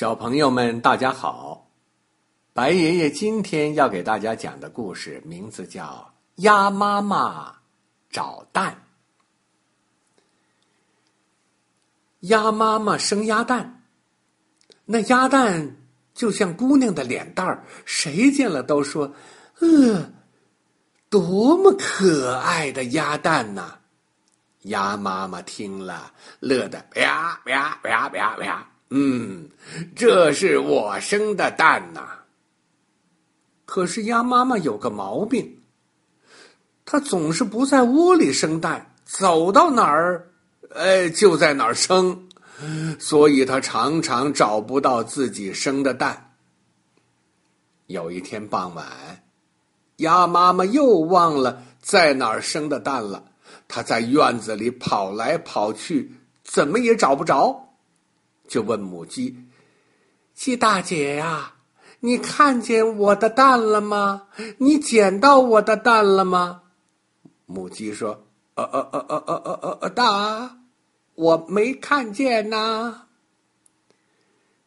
小朋友们，大家好！白爷爷今天要给大家讲的故事名字叫《鸭妈妈找蛋》。鸭妈妈生鸭蛋，那鸭蛋就像姑娘的脸蛋儿，谁见了都说：“呃，多么可爱的鸭蛋呐！”鸭妈妈听了，乐得啪啪啪啪啪。嗯，这是我生的蛋呐。可是鸭妈妈有个毛病，它总是不在窝里生蛋，走到哪儿，哎，就在哪儿生，所以它常常找不到自己生的蛋。有一天傍晚，鸭妈妈又忘了在哪儿生的蛋了，它在院子里跑来跑去，怎么也找不着。就问母鸡：“鸡大姐呀，你看见我的蛋了吗？你捡到我的蛋了吗？”母鸡说：“呃呃呃呃呃呃呃，大，我没看见呐。”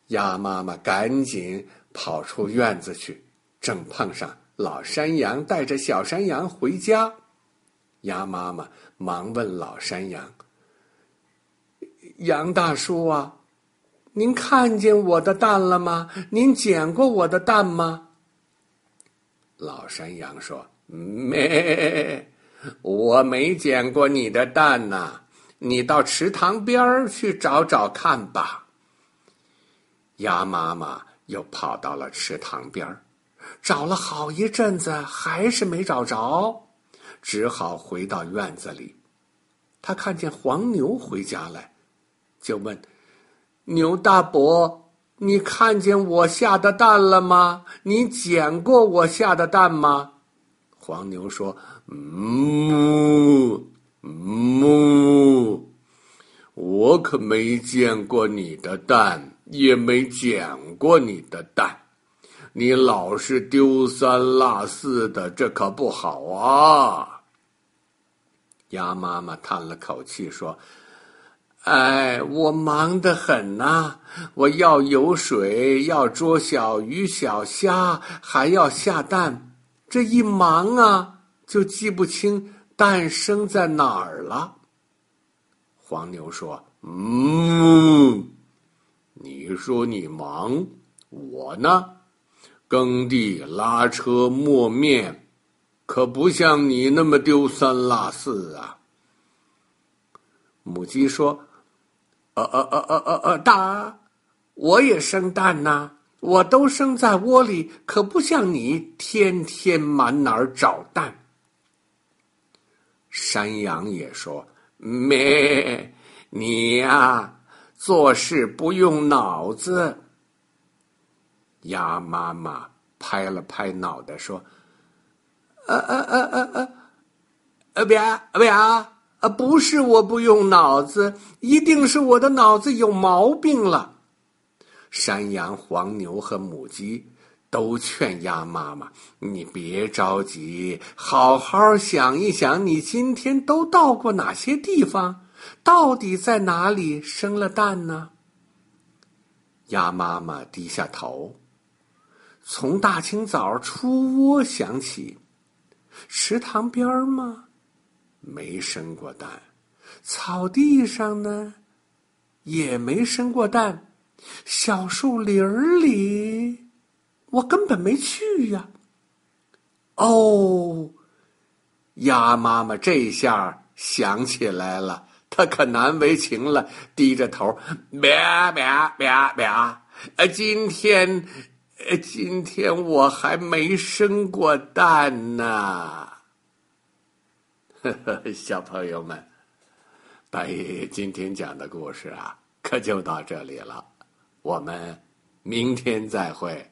鸭妈妈赶紧跑出院子去，正碰上老山羊带着小山羊回家。鸭妈妈忙问老山羊：“杨大叔啊。”您看见我的蛋了吗？您捡过我的蛋吗？老山羊说：“没，我没捡过你的蛋呐。你到池塘边儿去找找看吧。”鸭妈妈又跑到了池塘边儿，找了好一阵子，还是没找着，只好回到院子里。他看见黄牛回家来，就问。牛大伯，你看见我下的蛋了吗？你捡过我下的蛋吗？黄牛说：“嗯，嗯，我可没见过你的蛋，也没捡过你的蛋。你老是丢三落四的，这可不好啊。”鸭妈妈叹了口气说。哎，我忙得很呐！我要游水，要捉小鱼小虾，还要下蛋。这一忙啊，就记不清蛋生在哪儿了。黄牛说：“嗯，你说你忙，我呢，耕地拉车磨面，可不像你那么丢三落四啊。”母鸡说。呃呃呃呃呃呃，大，我也生蛋呐，我都生在窝里，可不像你天天满哪儿找蛋。山羊也说：“咩，你呀，做事不用脑子。”鸭妈妈拍了拍脑袋说：“呃呃呃呃呃，呃别别啊！”啊，不是我不用脑子，一定是我的脑子有毛病了。山羊、黄牛和母鸡都劝鸭妈妈：“你别着急，好好想一想，你今天都到过哪些地方？到底在哪里生了蛋呢？”鸭妈妈低下头，从大清早出窝想起，池塘边儿吗？没生过蛋，草地上呢，也没生过蛋，小树林里，我根本没去呀。哦，鸭妈妈这下想起来了，她可难为情了，低着头，咩咩咩咩，呃，今天，呃，今天我还没生过蛋呢。呵呵，小朋友们，白爷爷今天讲的故事啊，可就到这里了。我们明天再会。